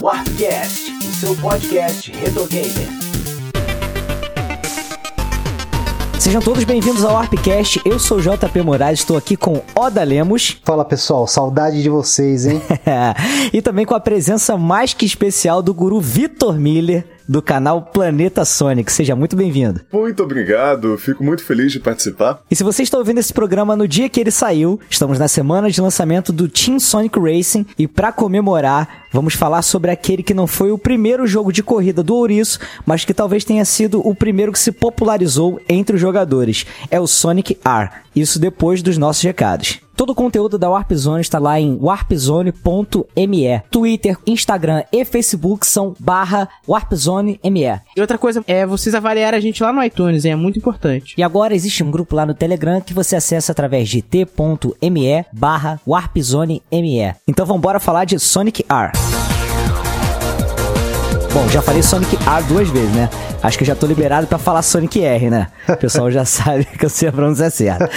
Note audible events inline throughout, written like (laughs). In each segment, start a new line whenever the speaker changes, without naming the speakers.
Warpcast, o seu podcast retro gamer. Sejam todos bem-vindos ao Warpcast. Eu sou o JP Moraes, estou aqui com Oda Lemos. (laughs)
Fala pessoal, saudade de vocês, hein?
e também com a presença mais que especial do guru Vitor Miller do canal Planeta Sonic. Seja muito bem-vindo.
Muito obrigado, fico muito feliz de participar.
E se você está ouvindo esse programa no dia que ele saiu, estamos na semana de lançamento do Team Sonic Racing e para comemorar, vamos falar sobre aquele que não foi o primeiro jogo de corrida do Ouriço, mas que talvez tenha sido o primeiro que se popularizou entre os jogadores. É o Sonic R. Isso depois dos nossos recados. Todo o conteúdo da Warp Zone está lá em warpzone.me. Twitter, Instagram e Facebook são barra warpzone.me.
E outra coisa é vocês avaliarem a gente lá no iTunes, hein? é muito importante.
E agora existe um grupo lá no Telegram que você acessa através de t.me barra warpzone.me. Então vamos embora falar de Sonic R. Bom, já falei Sonic R duas vezes, né? Acho que já tô liberado para falar Sonic R, né? O pessoal já (laughs) sabe que eu sei a pronúncia certa.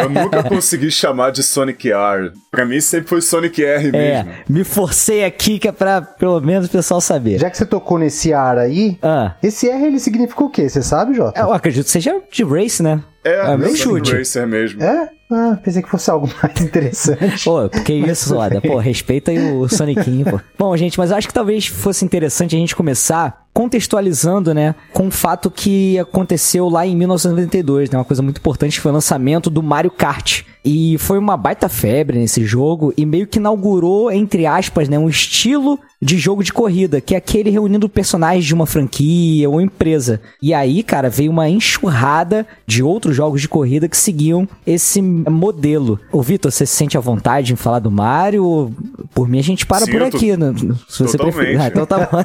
Eu nunca consegui chamar de Sonic R. Pra mim sempre foi Sonic R
é,
mesmo.
me forcei aqui que é pra pelo menos o pessoal saber.
Já que você tocou nesse R aí,
Ah.
esse R ele significa o quê? Você sabe, Jota?
Eu acredito que seja de race, né?
É,
É, meio
Sonic
chute.
Racer mesmo.
É? Ah, pensei que fosse algo (laughs) mais interessante.
Pô, que isso, Soda? Pô, respeita aí o Sonicinho, pô. (laughs) Bom, gente, mas eu acho que talvez fosse interessante a gente começar contextualizando, né, com o fato que aconteceu lá em 1992, né, uma coisa muito importante que foi o lançamento do Mario Kart. E foi uma baita febre nesse jogo e meio que inaugurou, entre aspas, né, um estilo de jogo de corrida, que é aquele reunindo personagens de uma franquia ou empresa. E aí, cara, veio uma enxurrada de outros jogos de corrida que seguiam esse modelo. Ô, Vitor, você se sente à vontade em falar do Mario? Por mim, a gente para por aqui, né? Se você
Totalmente.
preferir. Ah, então tá bom.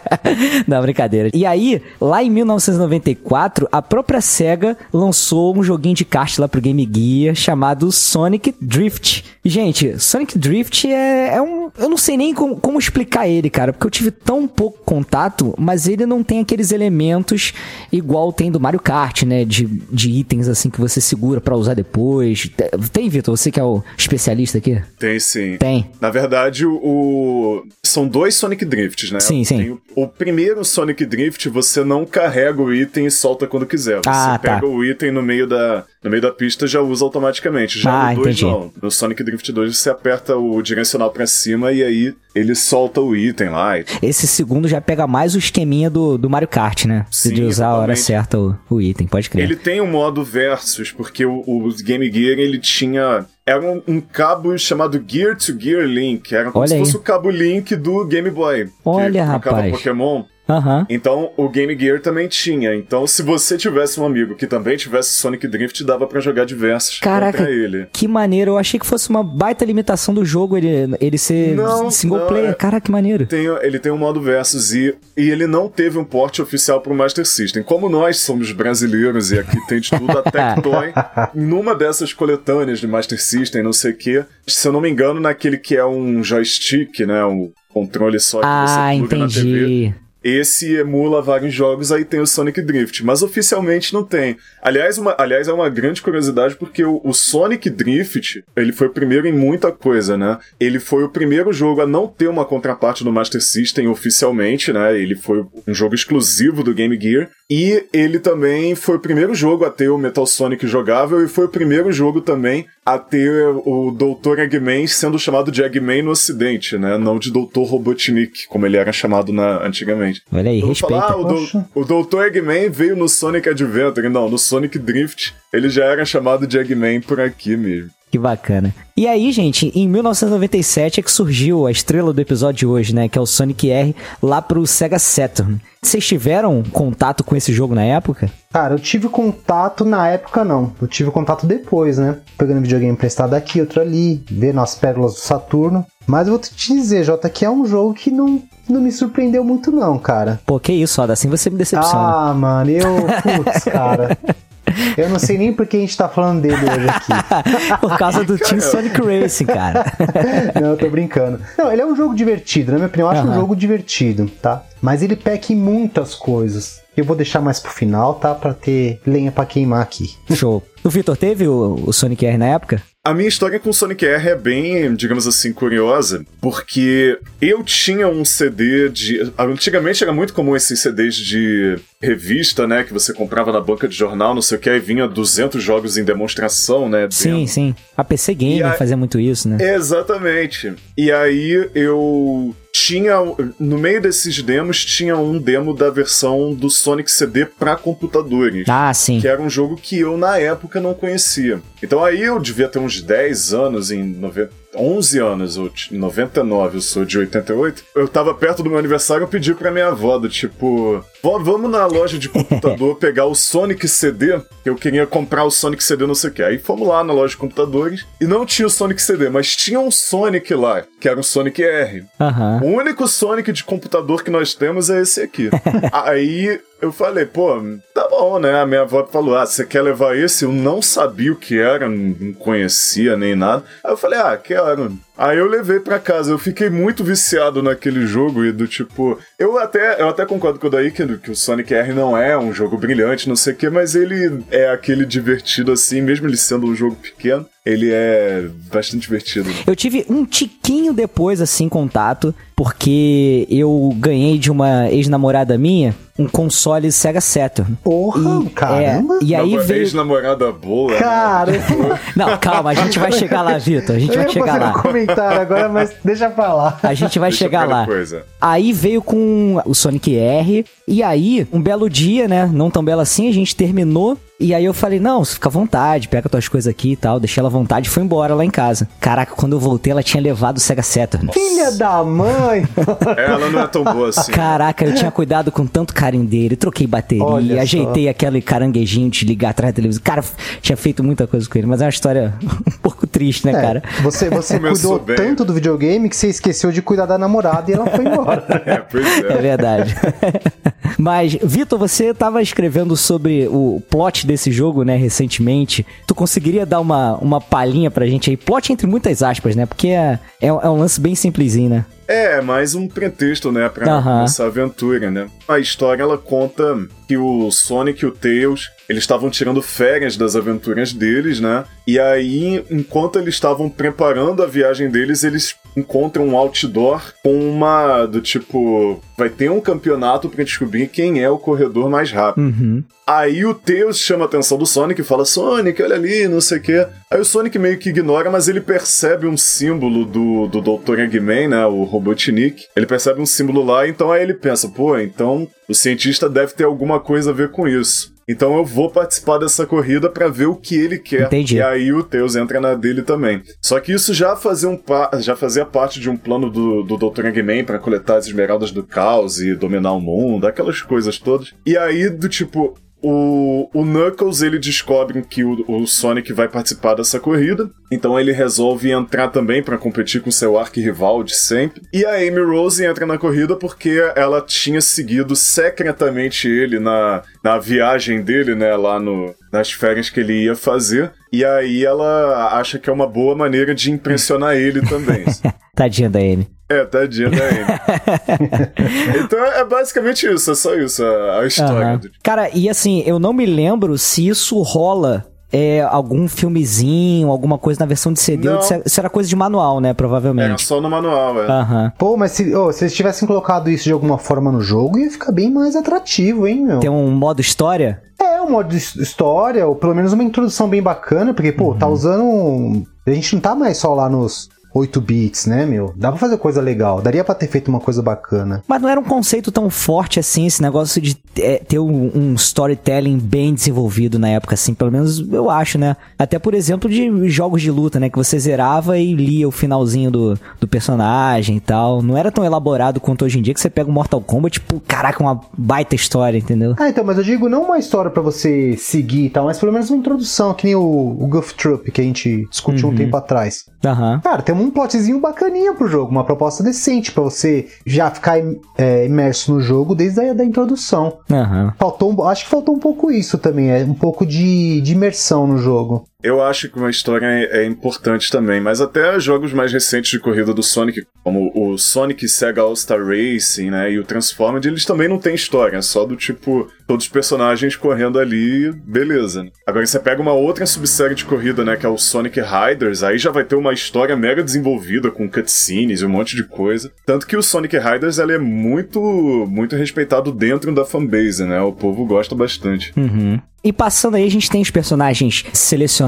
(laughs) Não, brincadeira. E aí, lá em 1994, a própria SEGA lançou um joguinho de kart lá pro Game Gear chamado Sonic Drift. Gente, Sonic Drift é, é um. Eu não sei nem como, como explicar ele, cara, porque eu tive tão pouco contato, mas ele não tem aqueles elementos igual tem do Mario Kart, né? De, de itens assim que você segura pra usar depois. Tem, Vitor? Você que é o especialista aqui?
Tem sim.
Tem.
Na verdade, o, são dois Sonic Drifts, né?
Sim, sim.
O, o primeiro Sonic Drift, você não carrega o item e solta quando quiser. Você
Ah, tá.
pega o item no meio da, no meio da pista já usa automaticamente. Já
Ah,
no 2
entendi.
não. No Sonic Drift 2 você aperta o direcional pra cima e aí ele solta o item lá. e-
Esse segundo já pega mais o esqueminha do, do Mario Kart, né?
Sim,
de usar a hora
exatamente.
certa o, o item, pode crer.
Ele tem um modo versus, porque o, o Game Gear ele tinha. Era um, um cabo chamado Gear to Gear Link. Era como
Olha
se
aí.
fosse o cabo Link do Game Boy.
Olha,
que
rapaz.
Pokémon.
Aham.
Então o Game Gear também tinha. Então, se você tivesse um amigo que também tivesse Sonic Drift, dava pra jogar diversos
Caraca,
contra ele.
que maneiro. Eu achei que fosse uma baita limitação do jogo ele, ele ser
Não,
single
não,
player.
é-
Caraca, que maneiro.
Tem, ele tem um modo versus e, e ele não teve um porte oficial pro Master System. Como nós somos brasileiros e aqui tem de tudo, a Tectoy, (laughs) numa dessas coletâneas de Master System, não sei o que, se eu não me engano, naquele que é um joystick, né? Um controle só que
Ah,
você pluga na TV. Esse emula vários jogos, aí tem o Sonic Drift, mas oficialmente não tem. Aliás, uma, aliás é uma grande curiosidade porque o, o Sonic Drift, ele foi o primeiro em muita coisa, né? Ele foi o primeiro jogo a não ter uma contraparte no Master System oficialmente, né? Ele foi um jogo exclusivo do Game Gear. E ele também foi o primeiro jogo a ter o Metal Sonic jogável e foi o primeiro jogo também a ter o Dr. Eggman sendo chamado de Eggman no ocidente, né? Não de Dr. Robotnik, como ele era chamado na, antigamente.
Olha aí, respeita.
falar, o, do, o Dr. Eggman veio no Sonic Adventure. Não, no Sonic Drift ele já era chamado de Eggman por aqui mesmo.
Que bacana. E aí, gente, em 1997 é que surgiu a estrela do episódio de hoje, né? Que é o Sonic R lá pro Sega Saturn. Vocês tiveram contato com esse jogo na época?
Cara, eu tive contato na época não. Eu tive contato depois, né? Pegando videogame emprestado aqui, outro ali, vendo as pérolas do Saturno. Mas eu vou te dizer, Jota, que é um jogo que não, não me surpreendeu muito não, cara.
Pô, que isso, Oda, assim você me decepciona.
Ah, mano, eu. Putz, cara. Eu não sei nem por que a gente tá falando dele hoje aqui. (laughs)
Por causa do Team Sonic Racing, cara. (laughs)
Não, eu tô brincando. Não, ele é um jogo divertido, na minha opinião, eu acho um
Aham.
jogo divertido, tá? Mas ele peca em muitas coisas. Eu vou deixar mais pro final, tá? Pra ter lenha pra queimar aqui.
Show. O Vitor teve o, o Sonic R na época?
A minha história com Sonic R é bem, digamos assim, curiosa, porque eu tinha um CD de. Antigamente era muito comum esses CDs de revista, né? Que você comprava na banca de jornal, não sei o que, aí vinha 200 jogos em demonstração, né?
Sim,
dentro.
sim. A PC Gamer
aí-
fazia muito isso, né?
Exatamente. E aí eu tinha no meio desses demos tinha um demo da versão do Sonic CD para computadores.
Ah, sim.
Que era um jogo que eu, na época, não conhecia. Então aí eu devia ter uns 10 anos, em 90, 11 anos, ou t- em 99, eu sou de 88. Eu tava perto do meu aniversário, eu pedi pra minha avó, do tipo... Vó, vamos na loja de computador (laughs) pegar o Sonic CD, que eu queria comprar o Sonic CD não sei o que. Aí fomos lá na loja de computadores, e não tinha o Sonic CD, mas tinha um Sonic lá, que era o Sonic R.
Aham.
O único Sonic de computador que nós temos é esse aqui. (laughs) Aí eu falei, pô, tá bom, né? A minha avó falou, ah, você quer levar esse? Eu não sabia o que era, não conhecia nem nada. Aí eu falei, ah, quero. Aí eu levei pra casa. Eu fiquei muito viciado naquele jogo e do tipo. Eu até, eu até concordo com o Daí que, que o Sonic R não é um jogo brilhante, não sei o quê, mas ele é aquele divertido assim, mesmo ele sendo um jogo pequeno, ele é bastante divertido.
Eu tive um tiquinho depois, assim, contato, porque eu ganhei de uma ex-namorada minha um console Sega Saturn.
Porra,
E-
caramba.
é, e aí veio.
Ex-namorada boa. né?
Cara, (laughs)
Não, calma, a gente vai chegar lá, Vitor. A gente
eu
vai chegar
um
lá.
comentário agora, mas deixa pra lá.
A gente vai
Deixa
chegar lá.
é.
Aí veio com o Sonic R. E aí, um belo dia, né? Não tão belo assim, a gente terminou. E aí eu falei, não, você fica à vontade, pega tuas coisas aqui e tal. Deixei ela à vontade e foi embora lá em casa. Caraca, quando eu voltei, ela tinha levado o Sega Saturn.
Filha da mãe! (laughs)
Ela não é tão boa assim.
Caraca, eu tinha cuidado com tanto carinho dele, troquei bateria,
Olha só.
ajeitei aquele caranguejinho de ligar atrás da televisão. Cara, tinha feito muita coisa com ele, mas é uma história (laughs) um pouco triste, né,
É,
cara?
você você
Começou
cuidou
bem.
tanto do videogame que você esqueceu de cuidar da namorada e ela foi embora. (laughs)
É, pois
É
é.
verdade. Mas, Vitor, você tava escrevendo sobre o plot desse jogo, né, recentemente. Tu conseguiria dar uma, uma palhinha pra gente aí? Plot entre muitas aspas, né? Porque é, é, é um lance bem simplesinho, né?
É, mais um pretexto, né, pra
Aham.
essa aventura, né? A história, ela conta que o Sonic e o Tails, eles estavam tirando férias das aventuras deles, né? E aí, enquanto eles estavam preparando a viagem deles, eles encontram um outdoor com uma, do tipo... Vai ter um campeonato pra descobrir quem é o corredor mais rápido.
Uhum.
Aí o Tails chama a atenção do Sonic e fala: Sonic, olha ali, não sei o quê. Aí o Sonic meio que ignora, mas ele percebe um símbolo do, do Dr. Eggman, né? O Robotnik. Ele percebe um símbolo lá, então aí ele pensa: pô, então o cientista deve ter alguma coisa a ver com isso. Então eu vou participar dessa corrida pra ver o que ele quer.
Entendi.
E aí o Tails entra na dele também. Só que isso já fazia, um pa- já fazia parte de um plano do, do Dr. Eggman pra coletar as esmeraldas do caos e dominar o mundo, aquelas coisas todas. E aí, do tipo, o, o Knuckles ele descobre que o, o Sonic vai participar dessa corrida, então ele resolve entrar também pra competir com seu arquirrival de sempre. E a Amy Rose entra na corrida porque ela tinha seguido secretamente ele na, na viagem dele, né, lá no, nas férias que ele ia fazer. E aí ela acha que é uma boa maneira de impressionar ele também. (laughs)
Tadinha da Amy.
É, tadinha da Amy. (laughs) então é basicamente isso, é só isso a, a história.
Aham.
do-
Cara, e assim, eu não me lembro se isso rola. É, algum filmezinho, alguma coisa na versão de CD.
Não.
Isso era- isso era coisa de manual, né?
Era
Provavelmente.
só no manual, é.
Aham.
Pô, mas se, ô, se eles tivessem colocado isso de alguma forma no jogo, ia ficar bem mais atrativo, hein, meu?
Tem um modo história?
É, um modo história, ou pelo menos uma introdução bem bacana, porque, pô, tá usando. um- A gente não tá mais só lá nos 8 bits, né, meu? Dá pra fazer coisa legal, daria pra ter feito uma coisa bacana.
Mas não era um conceito tão forte assim, esse negócio de é, ter um, um storytelling bem desenvolvido na época, assim, pelo menos eu acho, né? Até por exemplo de jogos de luta, né? Que você zerava e lia o finalzinho do, do personagem e tal. Não era tão elaborado quanto hoje em dia que você pega o Mortal Kombat, tipo, caraca, uma baita história, entendeu?
Ah, então, mas eu digo não uma história pra você seguir e tal, mas pelo menos uma introdução, que nem o, o Goof Troop que a gente discutiu um tempo atrás.
Aham.
Cara, tem um plotzinho bacaninha pro jogo, uma proposta decente pra você já ficar é, imerso no jogo desde a da introdução.
Aham.
Faltou, acho que faltou um pouco isso também, é um pouco de, de imersão no jogo.
Eu acho que uma história é, é importante também, mas até jogos mais recentes de corrida do Sonic, como o Sonic Sega All-Star Racing, né, e o Transformed, eles também não têm história, é só do tipo, todos os personagens correndo ali, beleza. Né? Agora você pega uma outra subsérie de corrida, né, que é o Sonic Riders, aí já vai ter uma história mega desenvolvida com cutscenes e um monte de coisa. Tanto que o Sonic Riders, ele é muito, muito respeitado dentro da fanbase, né, o povo gosta bastante.
Uhum. E passando aí, a gente tem os personagens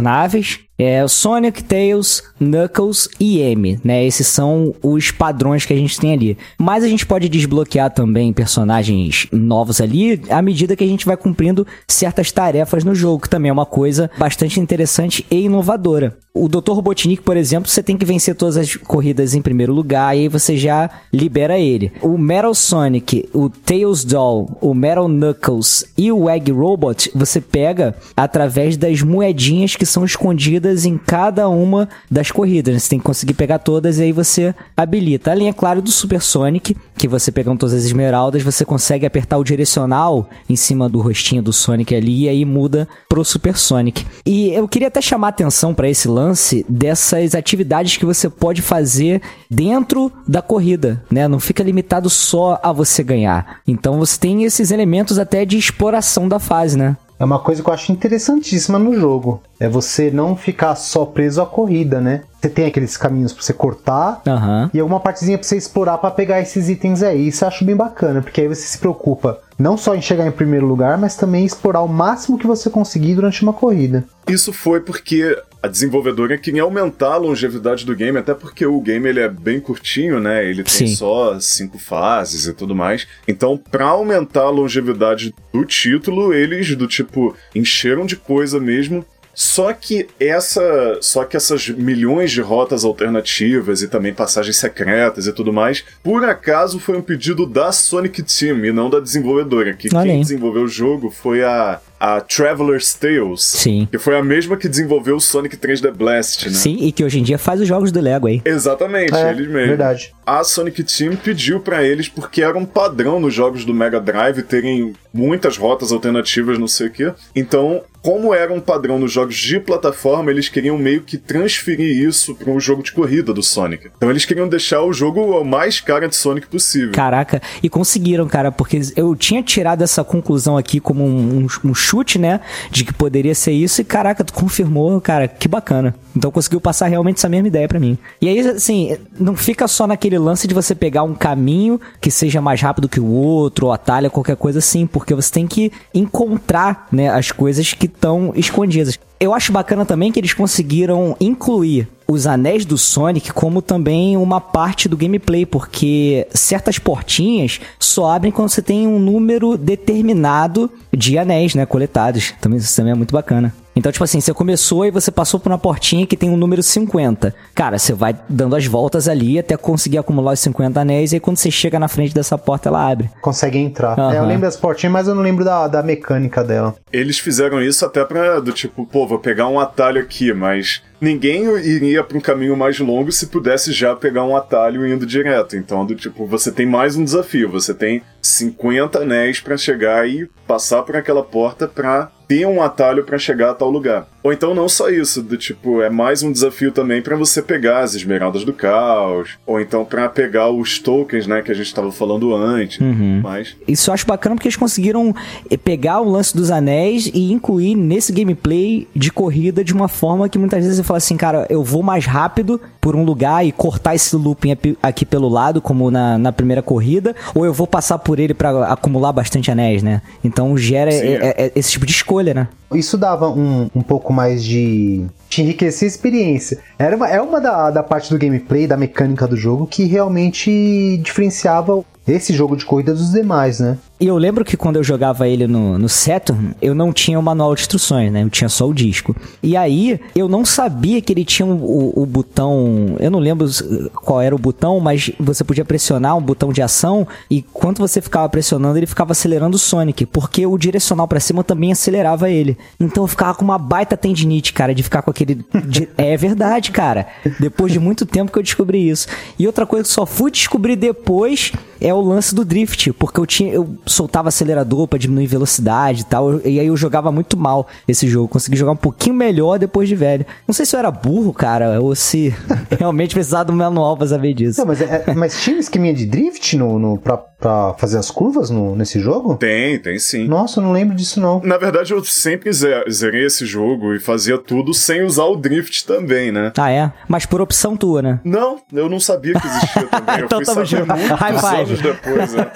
selecionáveis, é Sonic, Tails, Knuckles e M, né? Esses são os padrões que a gente tem ali. Mas a gente pode desbloquear também personagens novos ali à medida que a gente vai cumprindo certas tarefas no jogo, que também é uma coisa bastante interessante e inovadora. O Dr. Robotnik, por exemplo, você tem que vencer todas as corridas em primeiro lugar, e aí você já libera ele. O Metal Sonic, o Tails Doll, o Metal Knuckles e o Egg Robot, você pega através das moedinhas que são escondidas em cada uma das corridas. Você tem que conseguir pegar todas e aí você habilita. Além, é claro, do Super Sonic, que você pegando todas as esmeraldas, você consegue apertar o direcional em cima do rostinho do Sonic ali e aí muda pro Super Sonic. E eu queria até chamar atenção para esse lance dessas atividades que você pode fazer dentro da corrida, né? Não fica limitado só a você ganhar. Então você tem esses elementos até de exploração da fase, né?
É uma coisa que eu acho interessantíssima no jogo. É você não ficar só preso à corrida, né? Você tem aqueles caminhos pra você cortar
Aham.
e alguma partezinha pra você explorar pra pegar esses itens aí. Isso eu acho bem bacana, porque aí você se preocupa não só em chegar em primeiro lugar, mas também explorar o máximo que você conseguir durante uma corrida.
Isso foi porque a desenvolvedora queria aumentar a longevidade do game, até porque o game ele é bem curtinho, né? Ele tem
Sim.
só cinco fases e tudo mais. Então, pra aumentar a longevidade do título, eles do tipo encheram de coisa mesmo. Só que essa, só que essas milhões de rotas alternativas e também passagens secretas e tudo mais, por acaso foi um pedido da Sonic Team e não da desenvolvedora, que
Olha
quem desenvolveu o jogo foi a a Traveler's Tales,
Sim.
que foi a mesma que desenvolveu o Sonic 3D Blast, né?
Sim, e que hoje em dia faz os jogos do Lego aí.
Exatamente,
É,
eles mesmos.
verdade.
A Sonic Team pediu pra eles, porque era um padrão nos jogos do Mega Drive terem muitas rotas alternativas, não sei o quê. Então, como era um padrão nos jogos de plataforma, eles queriam meio que transferir isso para um jogo de corrida do Sonic. Então, eles queriam deixar o jogo o mais cara de Sonic possível.
Caraca, e conseguiram, cara, porque eu tinha tirado essa conclusão aqui como um, um- um chute, né? De que poderia ser isso, e caraca, tu confirmou, cara, que bacana. Então conseguiu passar realmente essa mesma ideia pra mim. E aí, assim, não fica só naquele lance de você pegar um caminho que seja mais rápido que o outro, ou atalho, qualquer coisa assim, porque você tem que encontrar, né, as coisas que estão escondidas. Eu acho bacana também que eles conseguiram incluir os anéis do Sonic como também uma parte do gameplay, porque certas portinhas só abrem quando você tem um número determinado de anéis, né, coletados. Também isso também é muito bacana. Então, tipo assim, você começou e você passou por uma portinha que tem um número 50. Cara, você vai dando as voltas ali até conseguir acumular os 50 anéis, e aí quando você chega na frente dessa porta, ela abre.
Consegue entrar.
Aham.
É, eu lembro das portinhas, mas eu não lembro da, da mecânica dela.
Eles fizeram isso até pra, do tipo, pô, vou pegar um atalho aqui, mas ninguém iria pra um caminho mais longo se pudesse já pegar um atalho indo direto. Então, do tipo, você tem mais um desafio, você tem 50 anéis pra chegar e passar por aquela porta pra ter um atalho pra chegar a tal lugar. Ou então não só isso, do tipo, é mais um desafio também pra você pegar as esmeraldas do caos, ou então pra pegar os tokens, né, que a gente tava falando antes, mas
Isso eu acho bacana porque eles conseguiram eh, pegar o lance dos anéis e incluir nesse gameplay de corrida de uma forma que muitas vezes você fala assim, cara, eu vou mais rápido por um lugar e cortar esse looping aqui pelo lado, como na, na primeira corrida, ou eu vou passar por ele pra acumular bastante anéis, né? Então gera eh,
é.
eh, esse tipo de escolha, né?
Isso dava um, um pouco mais de. de enriquecer a experiência. Era uma, é uma da, da parte do gameplay, da mecânica do jogo, que realmente diferenciava esse jogo de corrida dos demais, né?
E eu lembro que quando eu jogava ele no, no Saturn, eu não tinha o manual de instruções, né? Eu tinha só o disco. E aí, eu não sabia que ele tinha o, o botão. Eu não lembro qual era o botão, mas você podia pressionar um botão de ação. E quando você ficava pressionando, ele ficava acelerando o Sonic. Porque o direcional pra cima também acelerava ele. Então eu ficava com uma baita tendinite, cara, de ficar com aquele. de- (laughs) É verdade, cara. Depois de muito tempo que eu descobri isso. E outra coisa que só fui descobrir depois é é o lance do drift, porque eu tinha eu soltava acelerador pra diminuir velocidade e tal, e aí eu jogava muito mal esse jogo. Consegui jogar um pouquinho melhor depois de velho. Não sei se eu era burro, cara, ou se (laughs) realmente precisava do manual pra saber disso.
Não, mas, é, mas tinha um esqueminha de drift no, no, pra, pra fazer as curvas no, nesse jogo?
Tem, tem sim.
Nossa, eu não lembro disso não.
Na verdade, eu sempre ze- zerei esse jogo e fazia tudo sem usar o drift também, né?
Ah, é? Mas por opção tua, né?
Não, eu não sabia que existia também. (laughs) Eu
Então
fui
tamo
saber
junto.
muitos
High five.
Depois. né?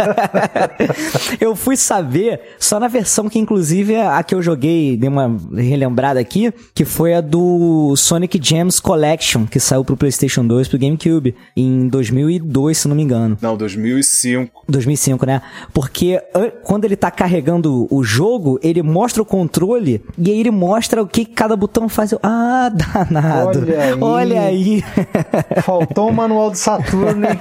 (laughs)
eu fui saber só na versão que, inclusive, a que eu joguei, dei uma relembrada aqui, que foi a do Sonic Gems Collection, que saiu pro PlayStation 2 pro GameCube em 2002, se não me engano.
Não, 2005.
2005, né? Porque an- quando ele tá carregando o jogo, ele mostra o controle e aí ele mostra o que cada botão faz. Eu, ah, danado.
Olha aí.
Olha aí.
Faltou o manual do Saturno, hein?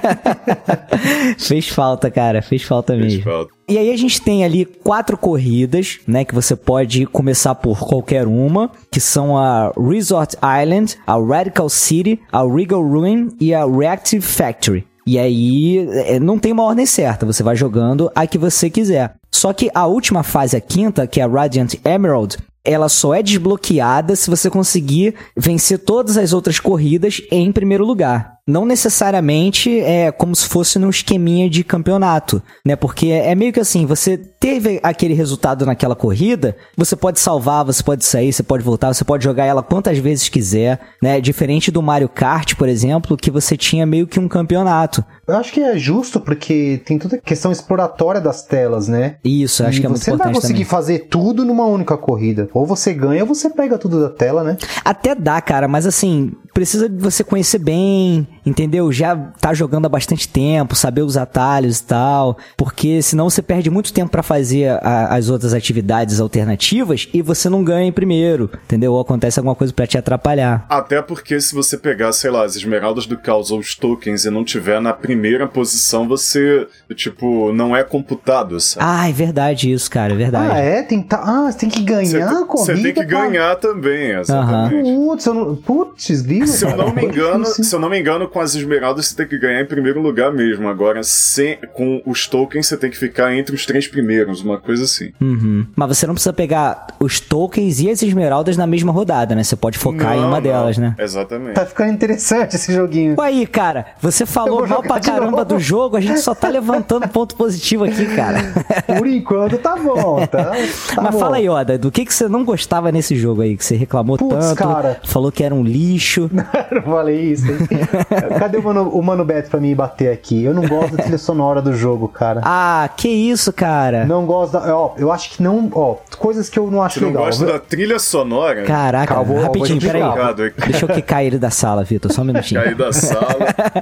(laughs)
Fez falta, cara. Fez falta
Fez
mesmo.
falta.
E aí a gente tem ali quatro corridas, né, que você pode começar por qualquer uma, que são a Resort Island, a Radical City, a Regal Ruin e a Reactive Factory. E aí é, não tem uma ordem certa, você vai jogando a que você quiser. Só que a última fase, a quinta, que é a Radiant Emerald, ela só é desbloqueada se você conseguir vencer todas as outras corridas em primeiro lugar. Não necessariamente é como se fosse num esqueminha de campeonato, né? Porque é meio que assim, você teve aquele resultado naquela corrida, você pode salvar, você pode sair, você pode voltar, você pode jogar ela quantas vezes quiser, né? Diferente do Mario Kart, por exemplo, que você tinha meio que um campeonato.
Eu acho que é justo porque tem toda a questão exploratória das telas, né?
Isso, acho
E
que é muito
você não vai
importante
conseguir
também.
fazer tudo numa única corrida. Ou você ganha ou você pega tudo da tela, né?
Até dá, cara, mas assim, precisa de você conhecer bem, entendeu? Já tá jogando há bastante tempo, saber os atalhos e tal, porque senão você perde muito tempo pra fazer a- as outras atividades alternativas e você não ganha em primeiro, entendeu? Ou acontece alguma coisa pra te atrapalhar.
Até porque se você pegar, sei lá, as esmeraldas do caos ou os tokens e não tiver na primeira posição, você, tipo, não é computado, sabe?
Ah, é verdade isso, cara, é verdade.
Ah, é? Tem que tá... Ah, você tem que ganhar
Você
a corrida.
você tem que
pra-
ganhar também, exatamente.
Putz, eu não... Putz,
Se eu não me engano,
difícil.
se eu não me engano, com as esmeraldas você tem que ganhar em primeiro lugar mesmo. Agora, sem, com os tokens você tem que ficar entre os três primeiros, uma coisa assim.
Uhum. Mas você não precisa pegar os tokens e as esmeraldas na mesma rodada, né? Você pode focar em
Não,
uma
não.
delas, né?
Exatamente.
Tá ficando interessante esse joguinho.
Ué, aí, cara, você falou mal pra caramba
novo.
do jogo, a gente só tá levantando ponto positivo aqui, cara. (laughs)
Por enquanto tá bom, tá? (laughs) tá
Mas
bom.
fala aí, Oda, do que, que você não gostava nesse jogo aí? Que você reclamou
Putz,
tanto,
cara.
falou que era um lixo. (laughs)
Eu falei isso. hein? (laughs) Cadê o Mano, o Mano Beto pra me bater aqui? Eu não gosto da trilha sonora do jogo, cara.
Ah, que isso, cara?
Não gosto da. Ó, eu acho que não. Ó, coisas que eu não acho
Você não
legal.
gosta da trilha sonora?
Caraca,
Calma, vou-
rapidinho,
vou
peraí. Deixa eu quicar ele da sala, Vitor, só um minutinho.
Cair da sala.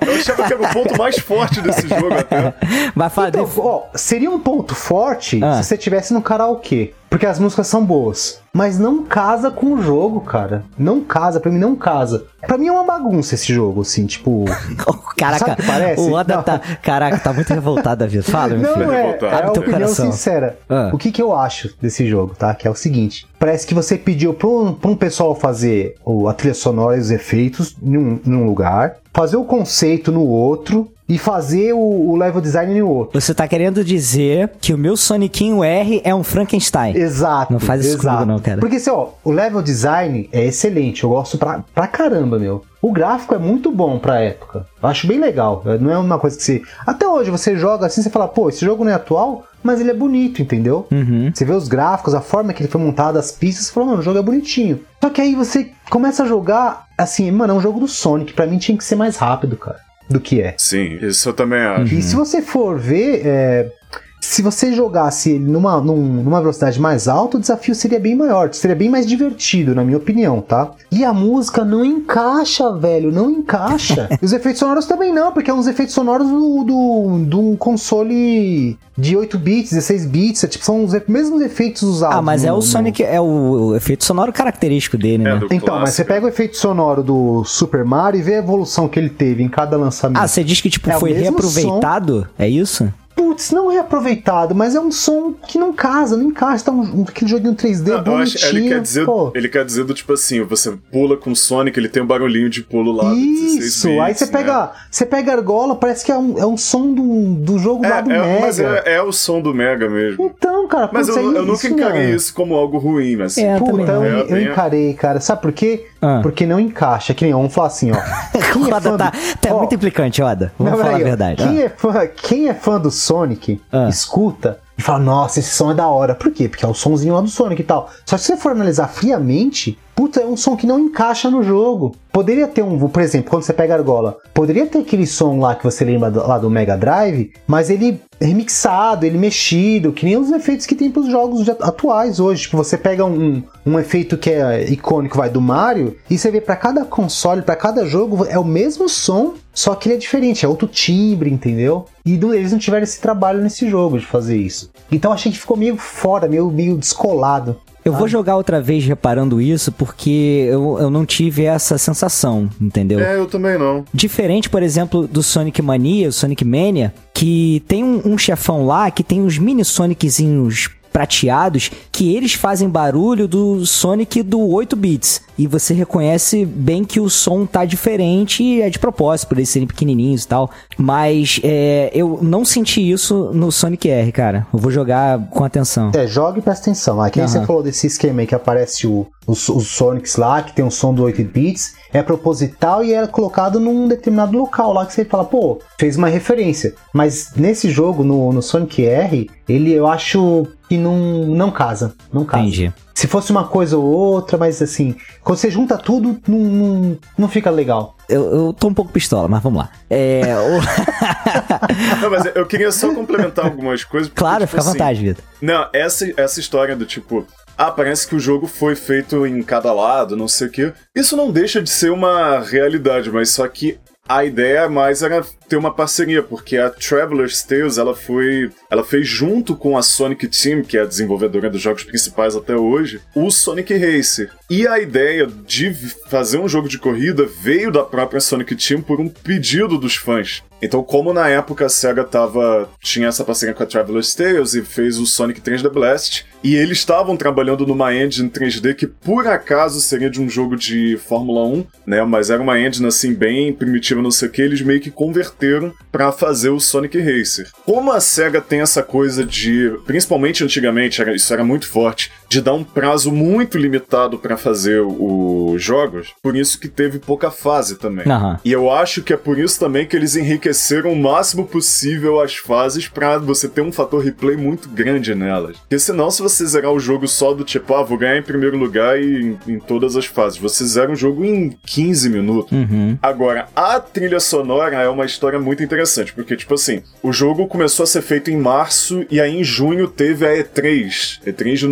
Eu achava que era o ponto mais forte desse jogo até.
Vai falar.
Então, ó, seria um ponto forte
Ah.
se você tivesse no karaokê. Porque as músicas são boas. Mas não casa com o jogo, cara. Não casa, pra mim não casa. Pra mim é uma bagunça esse jogo, assim, tipo. (laughs)
Caraca,
Sabe o que parece?
o Oda
Não.
tá. Caraca, tá muito revoltado, Vitor. Fala, meu
Não
filho.
é,
revoltado.
é a opinião
coração.
sincera.
Ah.
O que, que eu acho desse jogo, tá? Que é o seguinte: parece que você pediu pra um, pra um pessoal fazer o- a trilha sonora e os efeitos num, num lugar, fazer o conceito no outro e fazer o, o level design no outro.
Você tá querendo dizer que o meu Sonicinho R é um Frankenstein.
Exato.
Não faz isso
exato.
comigo não, cara.
Porque assim, ó, o level design é excelente. Eu gosto pra, pra caramba, meu. O gráfico é muito bom pra época. Eu acho bem legal. Não é uma coisa que você. Até hoje você joga assim, você fala, pô, esse jogo não é atual, mas ele é bonito, entendeu?
Uhum.
Você vê os gráficos, a forma que ele foi montado, as pistas, você fala, mano, o jogo é bonitinho. Só que aí você começa a jogar, assim, mano, é um jogo do Sonic. Pra mim tinha que ser mais rápido, cara, do que é.
Sim, isso eu também acho.
E se você for ver, é, se você jogasse ele numa, num- numa velocidade mais alta, o desafio seria bem maior, seria bem mais divertido, na minha opinião, tá? E a música não encaixa, velho, não encaixa. (laughs) E os efeitos sonoros também não, porque é uns efeitos sonoros do, do, do console de 8 bits, 16 bits, é, tipo, são os mesmos efeitos usados.
Ah, mas é
no-
o
no-
Sonic, é o, o efeito sonoro característico dele,
É,
né?
Então, mas você
clássico.
pega o efeito sonoro do Super Mario e vê a evolução que ele teve em cada lançamento.
Ah, você diz que tipo
É o
foi reaproveitado? É isso?
Putz, não é aproveitado, mas é um som que não casa, não encaixa. Tá um, aquele joguinho 3D
Não, eu
bonitinho.
acho, ele, quer dizer,
pô.
ele quer dizer do tipo assim, você pula com o Sonic, ele tem um barulhinho de pulo lá do 16
Isso,
bits,
aí você
né?
pega, você pega a argola, parece que é um, é um som do, do jogo lá do
É, é,
Mega.
mas é, é o som do Mega mesmo.
Então, cara,
Mas
putz,
eu,
aí
eu nunca encarei isso como algo ruim, mas
É, eu
Puta, eu,
não.
É,
eu
bem-
encarei, cara. Sabe por quê?
Ah.
Porque não encaixa. Que nem vamos falar assim, ó. (laughs) É
Oda
fã
tá, tá
Ó,
muito implicante, Oda. Vamos
não,
falar
peraí,
a verdade.
Quem,
Ah.
é fã, quem é fã do Sonic,
Ah.
escuta e fala, nossa, esse som é da hora. Por quê? Porque é o somzinho lá do Sonic e tal. Só que se você for analisar friamente, puta, é um som que não encaixa no jogo. Poderia ter um, por exemplo, quando você pega a argola, poderia ter aquele som lá que você lembra do- lá do Mega Drive, mas ele remixado, ele mexido, que nem os efeitos que tem pros jogos de- atuais hoje. Tipo, você pega um, um efeito que é icônico, vai, do Mario, e você vê pra cada console, pra cada jogo, é o mesmo som, só que ele é diferente, é outro timbre, entendeu? E eles não tiveram esse trabalho nesse jogo de fazer isso. Então achei que ficou meio fora, meio, meio descolado.
Eu vou jogar outra vez reparando isso porque eu, eu não tive essa sensação, entendeu?
É, eu também não.
Diferente, por exemplo, do Sonic Mania, o Sonic Mania, que tem um, um chefão lá que tem uns mini Soniczinhos prateados que eles fazem barulho do Sonic do 8 bits. E você reconhece bem que o som tá diferente e é de propósito, por eles serem pequenininhos e tal. Mas é, eu não senti isso no Sonic R, cara. Eu vou jogar com atenção.
É, joga e presta atenção. Aqui
Aham.
você falou desse esquema aí que aparece o, os, os Sonics lá, que tem um som do 8 bits, é proposital e é colocado num determinado local lá que você fala, pô, fez uma referência. Mas nesse jogo, no, no Sonic R, ele eu acho que não, não casa. Não casa.
Entendi.
Se fosse uma coisa ou outra, mas assim, quando você junta tudo, não, não, não fica legal.
Eu, eu tô um pouco pistola, mas vamos lá. É. o- (laughs)
Não, mas eu queria só complementar algumas coisas. porque,
claro,
tipo
fica à
assim,
vontade, Vitor.
Não, essa, essa história do tipo. Ah, parece que o jogo foi feito em cada lado, não sei o quê. Isso não deixa de ser uma realidade, mas só que a ideia mais era ter uma parceria, porque a Traveler's Tales ela foi. Ela fez junto com a Sonic Team, que é a desenvolvedora dos jogos principais até hoje, o Sonic Racer. E a ideia de fazer um jogo de corrida veio da própria Sonic Team por um pedido dos fãs. Então, como na época a SEGA tava, tinha essa parceria com a Traveler's Tales e fez o Sonic 3D Blast, e eles estavam trabalhando numa engine 3D que por acaso seria de um jogo de Fórmula 1, né? Mas era uma engine assim bem primitiva, não sei o que, eles meio que converteram pra fazer o Sonic Racer. Como a SEGA tem essa coisa de, principalmente antigamente, era- isso era muito forte, de dar um prazo muito limitado pra fazer os jogos, por isso que teve pouca fase também.
Aham.
E eu acho que é por isso também que eles enriqueceram o máximo possível as fases pra você ter um fator replay muito grande nelas. Porque senão, se você zerar o jogo só do tipo, ah, vou ganhar em primeiro lugar e em, em todas as fases, você zera um jogo em 15 minutos.
Uhum.
Agora, a trilha sonora é uma história muito interessante, porque, tipo assim, o jogo começou a ser feito em março e aí em junho teve a E3, E3 de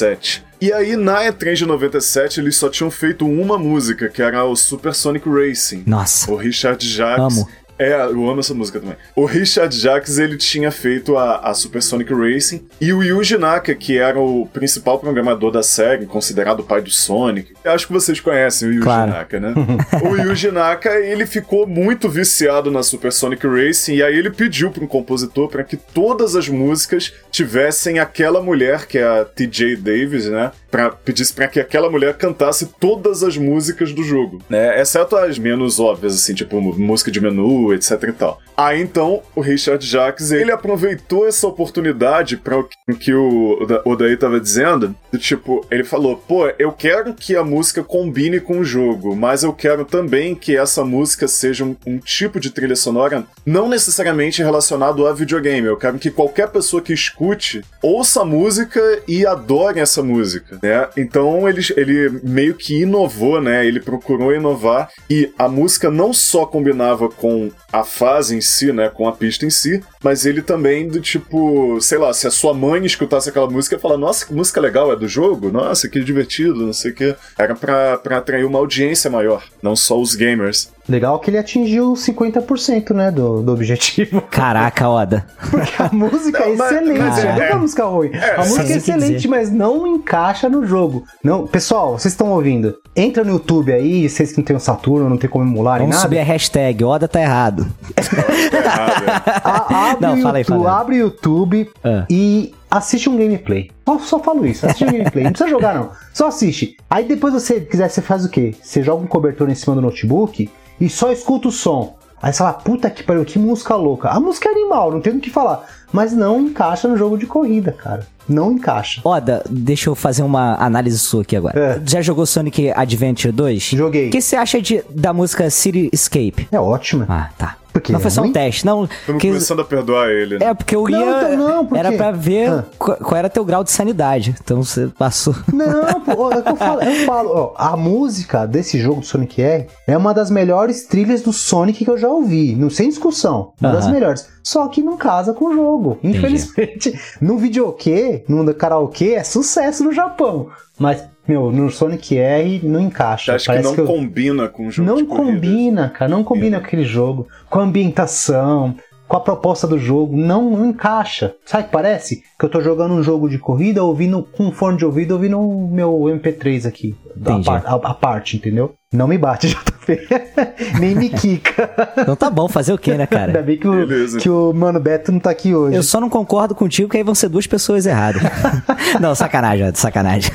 97. E aí, na E3 de 97, eles só tinham feito uma música, que era o Super Sonic Racing.
Nossa.
O Richard Jacques.
Amo.
É, eu amo essa música também. O Richard Jacques, ele tinha feito a, a Super Sonic Racing. E o Yuji Naka, que era o principal programador da série, considerado o pai do Sonic. Eu acho que vocês conhecem o Yuji
Claro.
Naka, né? (laughs) o Yuji Naka, ele ficou muito viciado na Super Sonic Racing. E aí ele pediu para um compositor para que todas as músicas tivessem aquela mulher, que é a TJ Davis, né? Pra, pedisse para que aquela mulher cantasse todas as músicas do jogo, né? Exceto as menos óbvias, assim, tipo música de menu, etc e tal. Aí então, o Richard Jacques, ele aproveitou essa oportunidade para o que- o Oda- Odaí tava dizendo, do tipo, ele falou, pô, eu quero que a música combine com o jogo, mas eu quero também que essa música seja um, um tipo de trilha sonora não necessariamente relacionado a videogame. Eu quero que qualquer pessoa que escute ouça a música e adore essa música, né? Então ele, ele meio que inovou, né? Ele procurou inovar e a música não só combinava com a fase em si, né? Com a pista em si, mas ele também do tipo, sei lá, se a sua mãe escutasse aquela música e falar, nossa, que música legal, é do jogo? Nossa, que divertido, não sei o que. Era pra, pra atrair uma audiência maior, não só os gamers.
Legal que ele atingiu 50%, né, do, do objetivo. (laughs)
Caraca, Oda.
Porque a música é
Não, mas-
excelente,
mas
não
é-
é uma música ruim. a música é excelente, mas não encaixa no jogo. Não, pessoal, vocês estão ouvindo? Entra no YouTube aí, vocês que não tem o Saturno, não tem como emular
Vamos
nada.
subir a hashtag Oda tá errado.
Errado, (laughs) é.
A- abre,
Não,
o
fala aí,
YouTube,
aí.
abre o YouTube
Ah.
e assiste um gameplay. Só, só falo isso, assiste um gameplay. Não precisa jogar, não. Só assiste. Aí depois você quiser, você faz o quê? Você joga um cobertor em cima do notebook e só escuta o som. Aí você fala, puta que pariu, que música louca. A música é animal, não tem o que falar. Mas não encaixa no jogo de corrida, cara. Não encaixa.
Oda, deixa eu fazer uma análise sua aqui agora.
É.
Já jogou Sonic Adventure 2?
Joguei.
O que você acha de, da música City Escape?
É ótima.
Ah, tá.
Porque
não foi só um teste, não.
Estamos
que-
começando a perdoar ele. né?
É, porque eu
Não,
ia.
então não, por
era
quê?
pra ver
Ah.
qual, era teu grau de sanidade. Então você passou.
Não, pô, é o que eu falo. Eu falo ó, a música desse jogo do Sonic R é uma das melhores trilhas do Sonic que eu já ouvi. Não sem discussão. Uma das
Aham.
melhores. Só que não casa com o jogo. Infelizmente. No videokê, no karaokê, é sucesso no Japão. Mas, meu, no Sonic R não encaixa.
Acho que
Parece
não
eu-
combina com o jogo
não
de corrida.
combina, cara, não combina com aquele jogo, com a ambientação, com a proposta do jogo, não, não encaixa. Sabe o que parece? Que eu tô jogando um jogo de corrida, ouvindo com um fone de ouvido, ouvindo o meu MP3 aqui, a, par- a- a parte, entendeu? Não me bate, (laughs) JP. (laughs) Nem me quica.
Então tá bom, fazer o quê, né,
Ainda
cara?
bem que o,
Beleza.
que o Mano Beto não tá aqui hoje.
Eu só não concordo contigo que aí vão ser duas pessoas erradas. (laughs) não, sacanagem, sacanagem.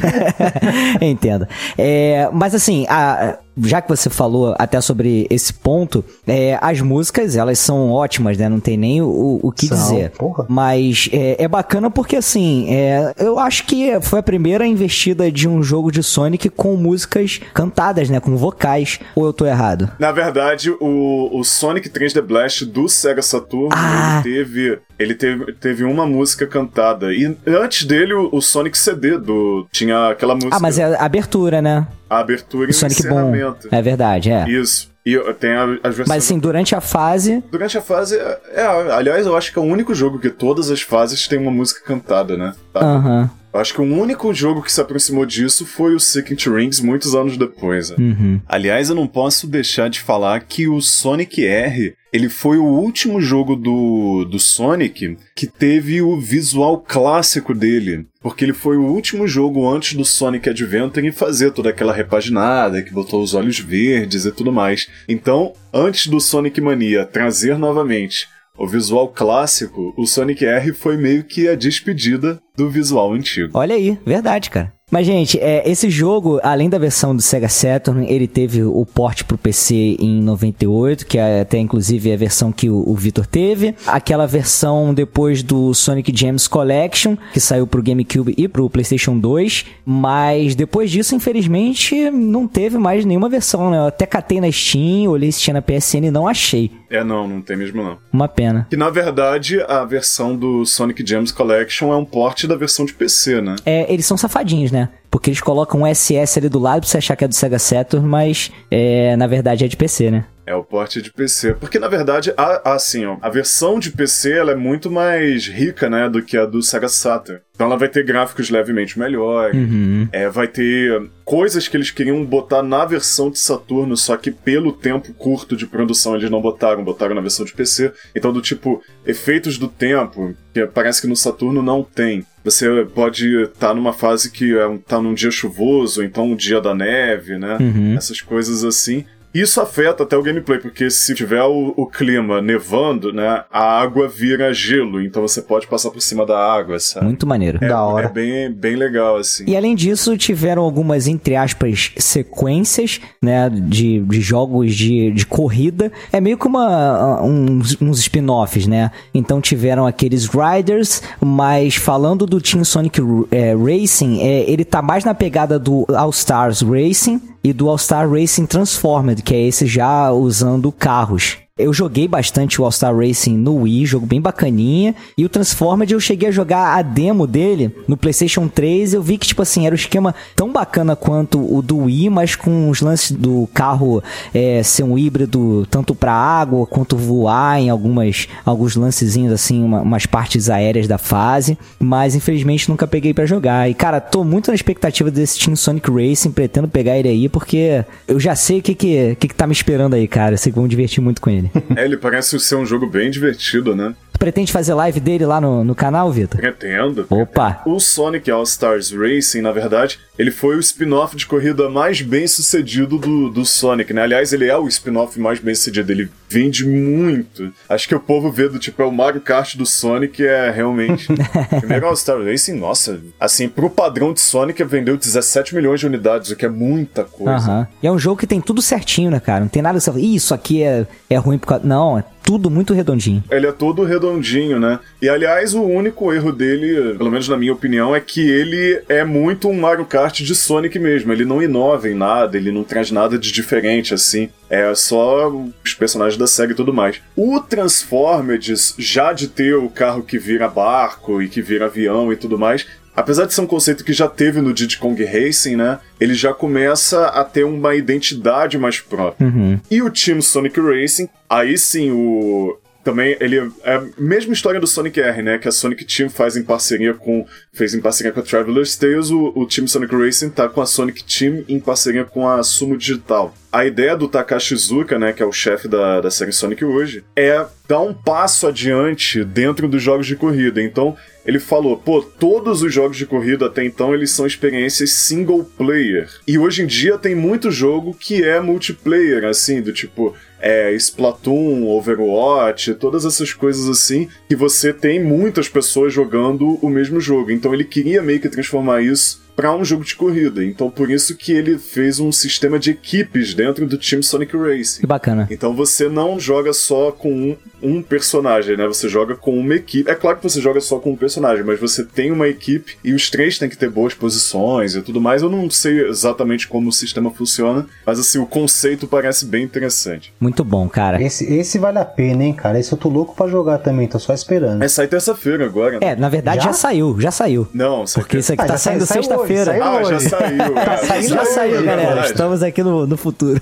(laughs) Entendo. É, mas assim, a- já que você falou até sobre esse ponto, é, as músicas, elas são ótimas, né? Não tem nem o, o que
São,
dizer.
porra.
Mas é, é bacana porque, assim, é, eu acho que foi a primeira investida de um jogo de Sonic com músicas cantadas, né? Com vocais. Ou eu tô errado?
Na verdade, o, o Sonic 3D Blast do Sega Saturn
Ah.
ele teve ele teve, teve uma música cantada. E antes dele, o, o Sonic CD do tinha aquela música,
Ah, mas é a abertura, né?
a abertura e
O Sonic bom.
Encerramento.
É verdade, é.
Isso. E tem as versões
Mas assim, durante a fase.
Durante a fase, é, é, aliás, eu acho que é o único jogo que todas as fases tem uma música cantada, né? Tá?
Aham.
Acho que o único jogo que se aproximou disso foi o Secret Rings muitos anos depois. né?
Uhum.
Aliás, eu não posso deixar de falar que o Sonic R, ele foi o último jogo do, do Sonic que teve o visual clássico dele. Porque ele foi o último jogo antes do Sonic Adventure em fazer toda aquela repaginada, que botou os olhos verdes e tudo mais. Então, antes do Sonic Mania trazer novamente o visual clássico, o Sonic R foi meio que a despedida do visual antigo.
Olha aí, verdade, cara. Mas, gente, é, esse jogo, além da versão do Sega Saturn, ele teve o port pro PC em 98, que é até inclusive a versão que o, o Vitor teve. Aquela versão depois do Sonic Gems Collection, que saiu pro GameCube e pro PlayStation 2. Mas depois disso, infelizmente, não teve mais nenhuma versão, né? Eu até catei na Steam, olhei se tinha na PSN e não achei.
É, não, não tem mesmo não.
Uma pena.
Que na verdade a versão do Sonic Gems Collection é um port da versão de PC, né?
É, eles são safadinhos, né? Porque eles colocam um SS ali do lado pra você achar que é do Sega Saturn, mas é, na verdade é de PC, né?
É o port de PC. Porque na verdade, a, assim, ó, a versão de PC ela é muito mais rica, né, do que a do Sega Saturn. Então ela vai ter gráficos levemente melhores.
Uhum.
É, vai ter coisas que eles queriam botar na versão de Saturno, só que pelo tempo curto de produção eles não botaram, botaram na versão de PC. Então, do tipo, efeitos do tempo, que parece que no Saturno não tem. Você pode estar numa fase que é um- tá num dia chuvoso, ou então um dia da neve, né?
Uhum.
Essas coisas assim. Isso afeta até o gameplay, porque se tiver o, o clima nevando, né, a água vira gelo, então você pode passar por cima da água, sabe?
Muito maneiro.
É,
Da hora.
é bem, bem legal, assim.
E além disso, tiveram algumas, entre aspas, sequências, né, de, de jogos de, de corrida. É meio que uma, uns, uns spin-offs, né? Então tiveram aqueles Riders, mas falando do Team Sonic é, Racing, é, ele tá mais na pegada do All Stars Racing e do All Star Racing Transformed, que é esse já usando carros. Eu joguei bastante o All-Star Racing no Wii, jogo bem bacaninha. E o Transformed eu cheguei a jogar a demo dele no PlayStation 3. Eu vi que, tipo assim, era um esquema tão bacana quanto o do Wii, mas com os lances do carro é, ser um híbrido tanto para água quanto voar em algumas alguns lancezinhos, assim, uma, umas partes aéreas da fase. Mas infelizmente nunca peguei para jogar. E cara, tô muito na expectativa desse Team Sonic Racing, pretendo pegar ele aí, porque eu já sei o que, que, que, que tá me esperando aí, cara. Eu sei que me divertir muito com ele. (laughs)
É, ele parece ser um jogo bem divertido, né?
Tu pretende fazer live dele lá no, no canal, Vitor?
Pretendo.
Opa!
O Sonic All Stars Racing, na verdade, ele foi o spin-off de corrida mais bem sucedido do, do Sonic, né? Aliás, ele é o spin-off mais bem sucedido. Ele vende muito. Acho que o povo vê do tipo, é o Mario Kart do Sonic, é realmente. (laughs) Primeiro All Star Racing, nossa, assim, pro padrão de Sonic, vendeu 17 milhões de unidades, o que é muita coisa.
Aham. E é um jogo que tem tudo certinho, né, cara? Não tem nada que você fala, "Ih, isso aqui é, é ruim por causa. Não, é tudo muito redondinho.
Ele é todo redondinho, né? E aliás, o único erro dele, pelo menos na minha opinião, é que ele é muito um Mario Kart de Sonic mesmo. Ele não inova em nada, ele não traz nada de diferente assim. É só os personagens da série e tudo mais. O Transformed, já de ter o carro que vira barco e que vira avião e tudo mais, Apesar de ser um conceito que já teve no Diddy Kong Racing, né? Ele já começa a ter uma identidade mais própria.
Uhum.
E o Team Sonic Racing, aí sim o. Também ele é a mesma história do Sonic R, né? Que a Sonic Team faz em parceria com. fez em parceria com a Traveler's Tales, o, o Team Sonic Racing tá com a Sonic Team em parceria com a Sumo Digital. A ideia do Takashi Iizuka, né, que é o chefe da, da série Sonic hoje, é dar um passo adiante dentro dos jogos de corrida. Então, ele falou, pô, todos os jogos de corrida até então eles são experiências single player. E hoje em dia tem muito jogo que é multiplayer, assim, do tipo é, Splatoon, Overwatch, todas essas coisas assim, que você tem muitas pessoas jogando o mesmo jogo. Então ele queria meio que transformar isso para um jogo de corrida. Então por isso que ele fez um sistema de equipes dentro do Team Sonic Racing.
Que bacana.
Então você não joga só com um, um, personagem, né? Você joga com uma equipe. É claro que você joga só com um personagem, mas você tem uma equipe e os três têm que ter boas posições e tudo mais. Eu não sei exatamente como o sistema funciona, mas assim, o conceito parece bem interessante.
Muito bom, cara.
Esse, esse vale a pena, hein, cara? Esse eu tô louco pra jogar também, tô só esperando.
É sai terça-feira agora. né?
É, na verdade já,
Já?
saiu, já saiu.
Não, sai
Porque isso aqui
Ah,
tá
já
saindo sexta-feira.
hoje,
Ah, já
hoje.
saiu. é.
saindo
Já saiu, galera.
verdade.
Estamos aqui no, no futuro.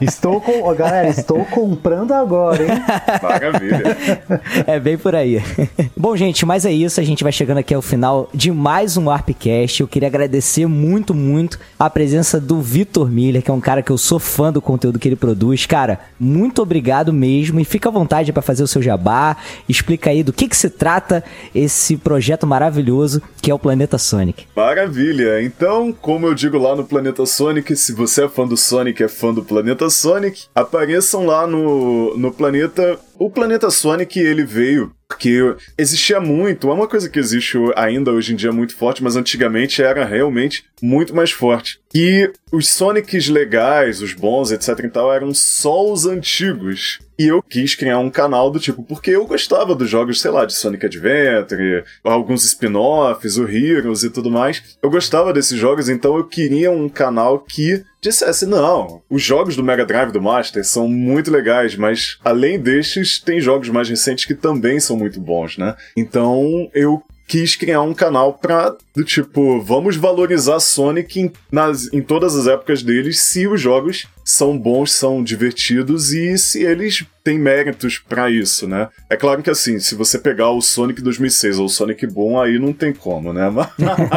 Estou com. ó, Galera, estou comprando agora, hein?
Maravilha. (laughs)
é bem por aí. Bom, gente, mas é isso. A gente vai chegando aqui ao final de mais um Warpcast. Eu queria agradecer muito, muito a presença do Vitor Miller, que é um cara que eu sou fã do conteúdo que ele produz. Cara, muito obrigado mesmo. E fica à vontade para fazer o seu jabá. Explica aí do que, que se trata esse projeto maravilhoso que é o Planeta Sonic.
Maravilha! Então, como eu digo lá no Planeta Sonic, se você é fã do Sonic, é fã do Planeta Sonic, apareçam lá no, no planeta. O Planeta Sonic, ele veio porque existia muito, é uma coisa que existe ainda hoje em dia muito forte, mas antigamente era realmente muito mais forte. E os Sonics legais, os bons, etc e tal, eram só os antigos. E eu quis criar um canal do tipo, porque eu gostava dos jogos, sei lá, de Sonic Adventure, alguns spin-offs, o Heroes e tudo mais. Eu gostava desses jogos, então eu queria um canal que dissesse, não, os jogos do Mega Drive do Master são muito legais, mas além destes, tem jogos mais recentes que também são muito bons, né? Então eu quis criar um canal pra, do tipo, vamos valorizar Sonic em, nas, em todas as épocas deles se os jogos são bons, são divertidos e se eles têm méritos pra isso, né? É claro que assim, se você pegar o Sonic 2006 ou o Sonic Boom, aí não tem como, né? Mas,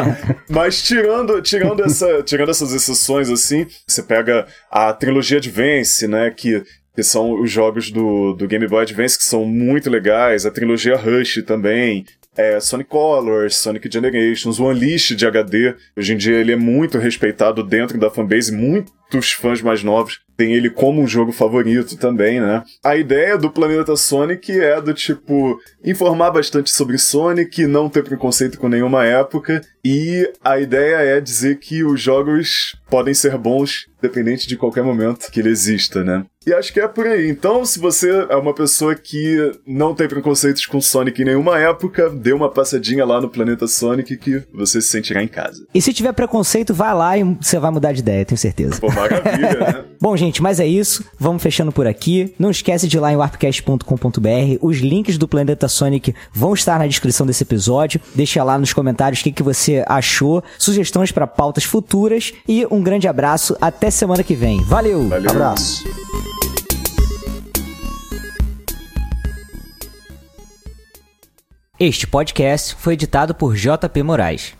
(laughs) mas tirando, tirando, essa, tirando essas exceções assim, você pega a trilogia Advance, né? Que que são os jogos do, do Game Boy Advance, que são muito legais, a trilogia Rush também, é, Sonic Colors, Sonic Generations, o Unleashed de HD. Hoje em dia ele é muito respeitado dentro da fanbase, muitos fãs mais novos têm ele como um jogo favorito também, né? A ideia do Planeta Sonic é do tipo informar bastante sobre Sonic, não ter preconceito com nenhuma época, e a ideia é dizer que os jogos podem ser bons independente de qualquer momento que ele exista, né? E acho que é por aí. Então, se você é uma pessoa que não tem preconceitos com Sonic em nenhuma época, dê uma passadinha lá no Planeta Sonic que você se sentirá em casa.
E se tiver preconceito, vai lá e você vai mudar de ideia, tenho certeza.
Pô, maravilha, né? (laughs)
Bom, gente, mas é isso. Vamos fechando por aqui. Não esquece de ir lá em warpcast.com.br. Os links do Planeta Sonic vão estar na descrição desse episódio. Deixa lá nos comentários o que, que você achou, sugestões para pautas futuras e um grande abraço. Até semana que vem. Valeu!
Valeu.
Abraço.
Este podcast foi editado por JP Moraes.